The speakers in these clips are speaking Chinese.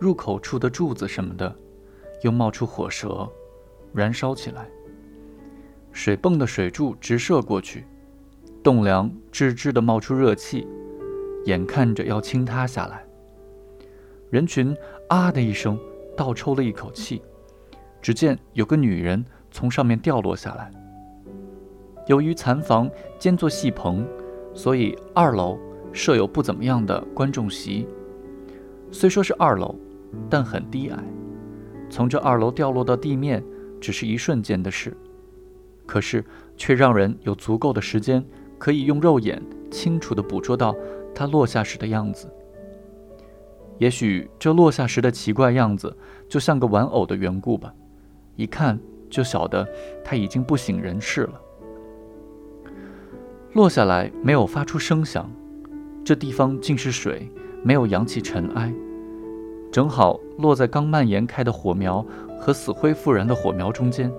入口处的柱子什么的，又冒出火舌，燃烧起来。水泵的水柱直射过去，栋梁吱吱地冒出热气，眼看着要倾塌下来。人群啊的一声，倒抽了一口气。只见有个女人从上面掉落下来。由于残房兼做戏棚，所以二楼设有不怎么样的观众席。虽说是二楼，但很低矮，从这二楼掉落到地面只是一瞬间的事，可是却让人有足够的时间可以用肉眼清楚地捕捉到它落下时的样子。也许这落下时的奇怪样子，就像个玩偶的缘故吧。一看就晓得他已经不省人事了。落下来没有发出声响，这地方尽是水，没有扬起尘埃，正好落在刚蔓延开的火苗和死灰复燃的火苗中间。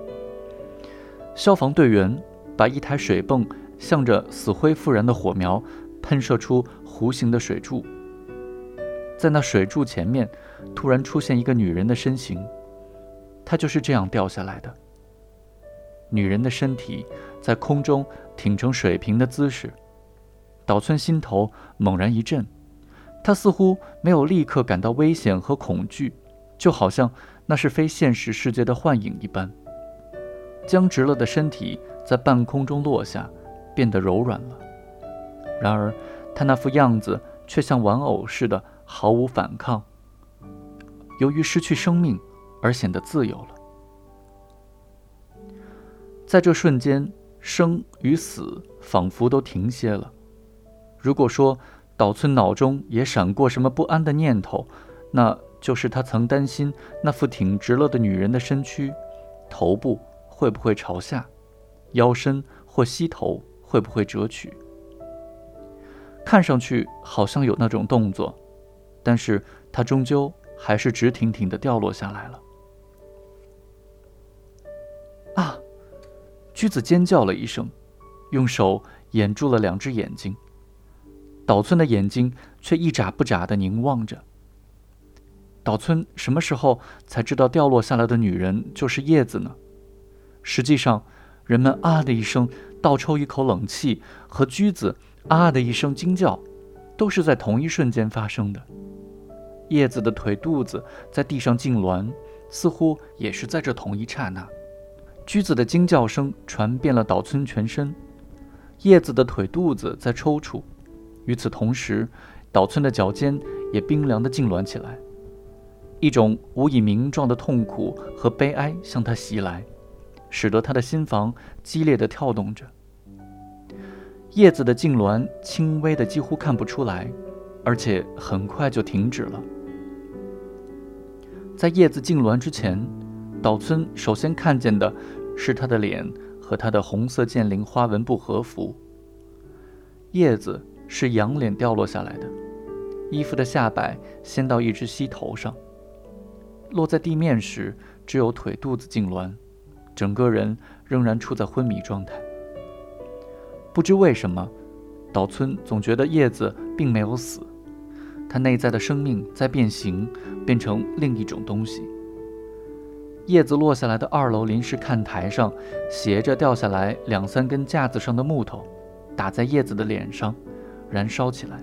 消防队员把一台水泵向着死灰复燃的火苗喷射出弧形的水柱，在那水柱前面突然出现一个女人的身形。她就是这样掉下来的。女人的身体在空中挺成水平的姿势，岛村心头猛然一震，他似乎没有立刻感到危险和恐惧，就好像那是非现实世界的幻影一般。僵直了的身体在半空中落下，变得柔软了。然而，他那副样子却像玩偶似的，毫无反抗。由于失去生命。而显得自由了。在这瞬间，生与死仿佛都停歇了。如果说岛村脑中也闪过什么不安的念头，那就是他曾担心那副挺直了的女人的身躯，头部会不会朝下，腰身或膝头会不会折曲。看上去好像有那种动作，但是他终究还是直挺挺地掉落下来了。啊！驹子尖叫了一声，用手掩住了两只眼睛。岛村的眼睛却一眨不眨地凝望着。岛村什么时候才知道掉落下来的女人就是叶子呢？实际上，人们啊的一声倒抽一口冷气，和驹子啊的一声惊叫，都是在同一瞬间发生的。叶子的腿肚子在地上痉挛，似乎也是在这同一刹那。驹子的惊叫声传遍了岛村全身，叶子的腿肚子在抽搐。与此同时，岛村的脚尖也冰凉地痉挛起来，一种无以名状的痛苦和悲哀向他袭来，使得他的心房激烈地跳动着。叶子的痉挛轻微的几乎看不出来，而且很快就停止了。在叶子痉挛之前。岛村首先看见的是他的脸和他的红色剑灵花纹布和服。叶子是仰脸掉落下来的，衣服的下摆掀到一只膝头上，落在地面时只有腿肚子痉挛，整个人仍然处在昏迷状态。不知为什么，岛村总觉得叶子并没有死，他内在的生命在变形，变成另一种东西。叶子落下来的二楼临时看台上，斜着掉下来两三根架子上的木头，打在叶子的脸上，燃烧起来。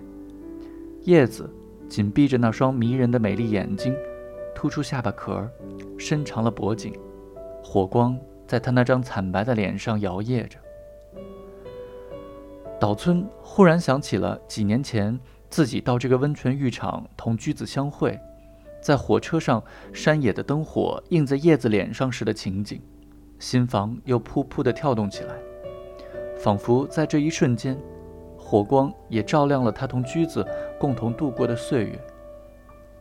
叶子紧闭着那双迷人的美丽眼睛，突出下巴壳，伸长了脖颈，火光在他那张惨白的脸上摇曳着。岛村忽然想起了几年前自己到这个温泉浴场同驹子相会。在火车上，山野的灯火映在叶子脸上时的情景，心房又噗噗地跳动起来，仿佛在这一瞬间，火光也照亮了他同驹子共同度过的岁月。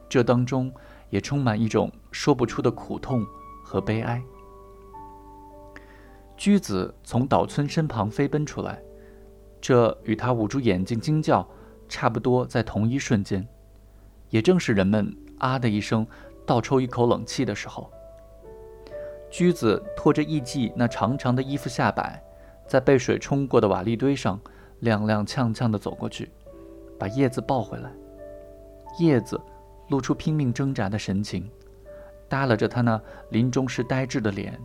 这当中也充满一种说不出的苦痛和悲哀。驹子从岛村身旁飞奔出来，这与他捂住眼睛惊叫差不多，在同一瞬间，也正是人们。啊的一声，倒抽一口冷气的时候，驹子拖着艺妓那长长的衣服下摆，在被水冲过的瓦砾堆上踉踉跄跄地走过去，把叶子抱回来。叶子露出拼命挣扎的神情，耷拉着他那临终时呆滞的脸。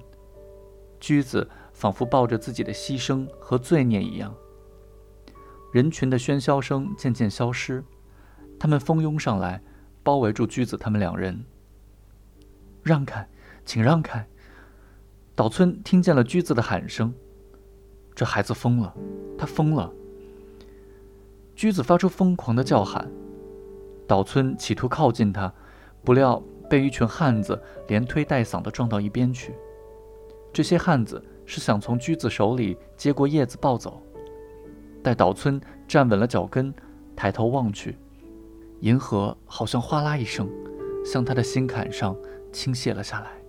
驹子仿佛抱着自己的牺牲和罪孽一样。人群的喧嚣声渐渐消失，他们蜂拥上来，包围住驹子他们两人。让开，请让开！岛村听见了驹子的喊声：“这孩子疯了，他疯了！”驹子发出疯狂的叫喊。岛村企图靠近他，不料被一群汉子连推带搡的撞到一边去。这些汉子是想从驹子手里接过叶子抱走。待岛村站稳了脚跟，抬头望去，银河好像哗啦一声，向他的心坎上倾泻了下来。